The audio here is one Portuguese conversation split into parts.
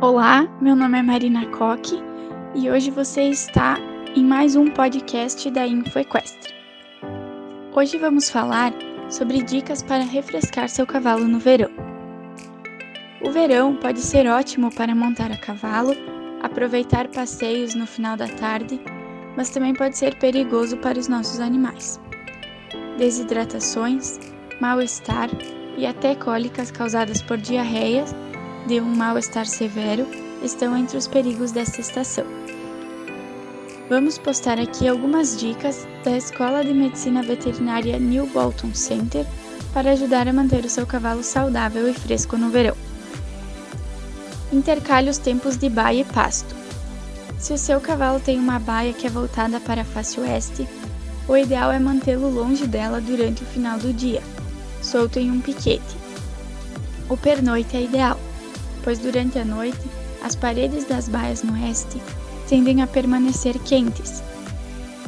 Olá, meu nome é Marina Coque e hoje você está em mais um podcast da InfoEquestre. Hoje vamos falar sobre dicas para refrescar seu cavalo no verão. O verão pode ser ótimo para montar a cavalo, aproveitar passeios no final da tarde, mas também pode ser perigoso para os nossos animais. Desidratações, mal-estar e até cólicas causadas por diarreias de um mal-estar severo estão entre os perigos desta estação. Vamos postar aqui algumas dicas da Escola de Medicina Veterinária New Bolton Center para ajudar a manter o seu cavalo saudável e fresco no verão. Intercale os tempos de baia e pasto. Se o seu cavalo tem uma baia que é voltada para a face oeste, o ideal é mantê-lo longe dela durante o final do dia, solto em um piquete. O pernoite é ideal pois durante a noite as paredes das baias no oeste tendem a permanecer quentes.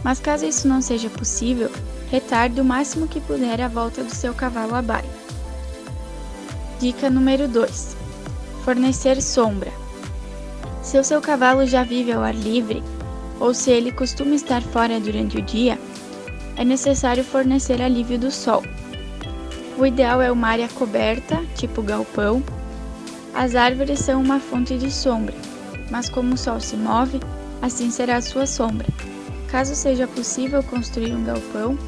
Mas caso isso não seja possível, retarde o máximo que puder a volta do seu cavalo à baia. Dica número 2: Fornecer sombra. Se o seu cavalo já vive ao ar livre, ou se ele costuma estar fora durante o dia, é necessário fornecer alívio do sol. O ideal é uma área coberta, tipo galpão, as árvores são uma fonte de sombra, mas como o sol se move, assim será a sua sombra. Caso seja possível construir um galpão,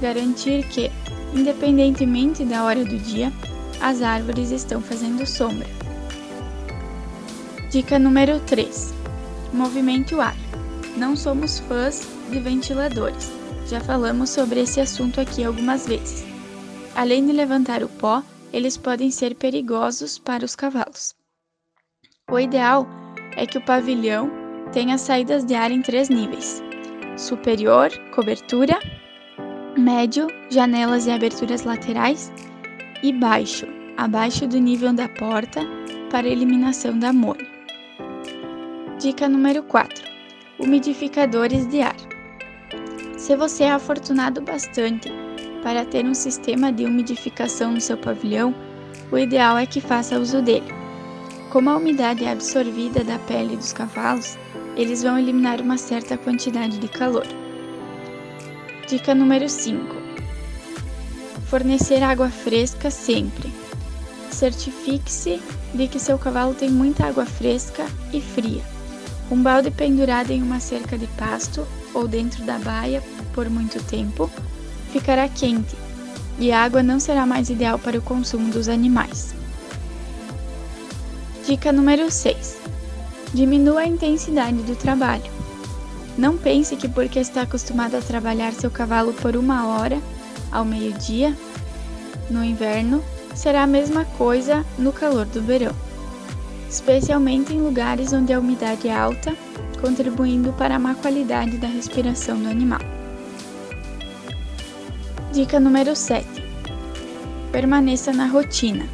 garantir que, independentemente da hora do dia, as árvores estão fazendo sombra. Dica número 3: Movimente o ar. Não somos fãs de ventiladores. Já falamos sobre esse assunto aqui algumas vezes. Além de levantar o pó, eles podem ser perigosos para os cavalos. O ideal é que o pavilhão tenha saídas de ar em três níveis: superior, cobertura, médio, janelas e aberturas laterais, e baixo, abaixo do nível da porta, para eliminação da amônia. Dica número 4: Umidificadores de ar. Se você é afortunado bastante para ter um sistema de umidificação no seu pavilhão, o ideal é que faça uso dele. Como a umidade é absorvida da pele dos cavalos, eles vão eliminar uma certa quantidade de calor. Dica número 5: Fornecer água fresca sempre. Certifique-se de que seu cavalo tem muita água fresca e fria. Um balde pendurado em uma cerca de pasto ou dentro da baia por muito tempo ficará quente e a água não será mais ideal para o consumo dos animais. Dica número 6: Diminua a intensidade do trabalho. Não pense que porque está acostumado a trabalhar seu cavalo por uma hora ao meio-dia no inverno, será a mesma coisa no calor do verão, especialmente em lugares onde a umidade é alta, contribuindo para a má qualidade da respiração do animal. Dica número 7. Permaneça na rotina.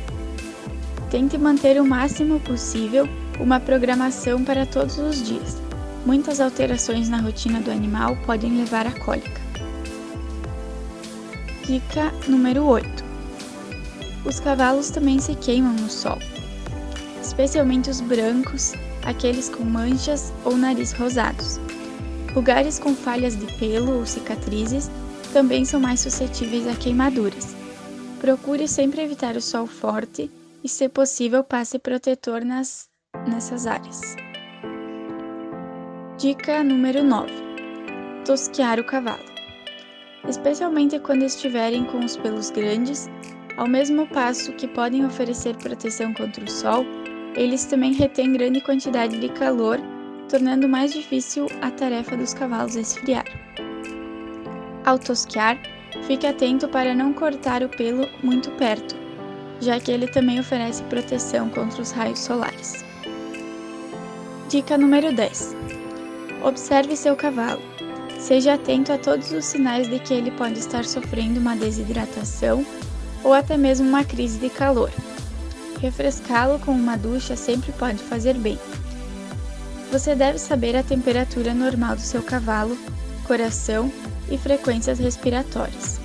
Tente manter o máximo possível uma programação para todos os dias. Muitas alterações na rotina do animal podem levar à cólica. Dica número 8. Os cavalos também se queimam no sol, especialmente os brancos, aqueles com manchas ou nariz rosados. Lugares com falhas de pelo ou cicatrizes também são mais suscetíveis a queimaduras. Procure sempre evitar o sol forte e, se possível, passe protetor nas, nessas áreas. Dica número 9: Tosquear o cavalo. Especialmente quando estiverem com os pelos grandes, ao mesmo passo que podem oferecer proteção contra o sol, eles também retêm grande quantidade de calor, tornando mais difícil a tarefa dos cavalos esfriar. Ao tosquear, fique atento para não cortar o pelo muito perto, já que ele também oferece proteção contra os raios solares. Dica número 10: Observe seu cavalo. Seja atento a todos os sinais de que ele pode estar sofrendo uma desidratação ou até mesmo uma crise de calor. Refrescá-lo com uma ducha sempre pode fazer bem. Você deve saber a temperatura normal do seu cavalo, coração e frequências respiratórias.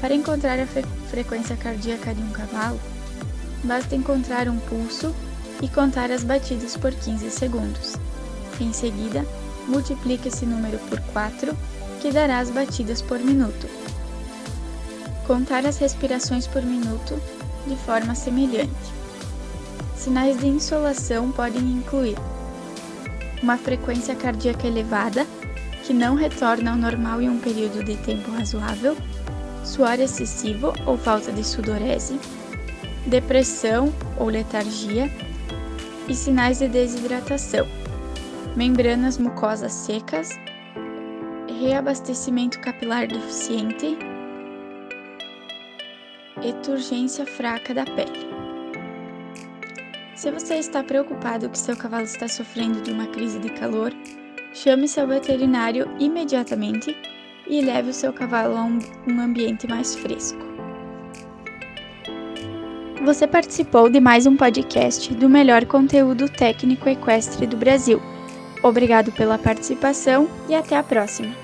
Para encontrar a fre frequência cardíaca de um cavalo, basta encontrar um pulso e contar as batidas por 15 segundos. Em seguida, multiplique esse número por 4, que dará as batidas por minuto. Contar as respirações por minuto de forma semelhante. Sinais de insolação podem incluir uma frequência cardíaca elevada, que não retorna ao normal em um período de tempo razoável, suor excessivo ou falta de sudorese, depressão ou letargia? E sinais de desidratação, membranas mucosas secas, reabastecimento capilar deficiente? E turgência fraca da pele. Se você está preocupado que seu cavalo está sofrendo de uma crise de calor, chame seu veterinário imediatamente e leve o seu cavalo a um, ambiente mais fresco. Você participou de mais um podcast do melhor conteúdo técnico equestre do Brasil. Obrigado pela participação e até a próxima!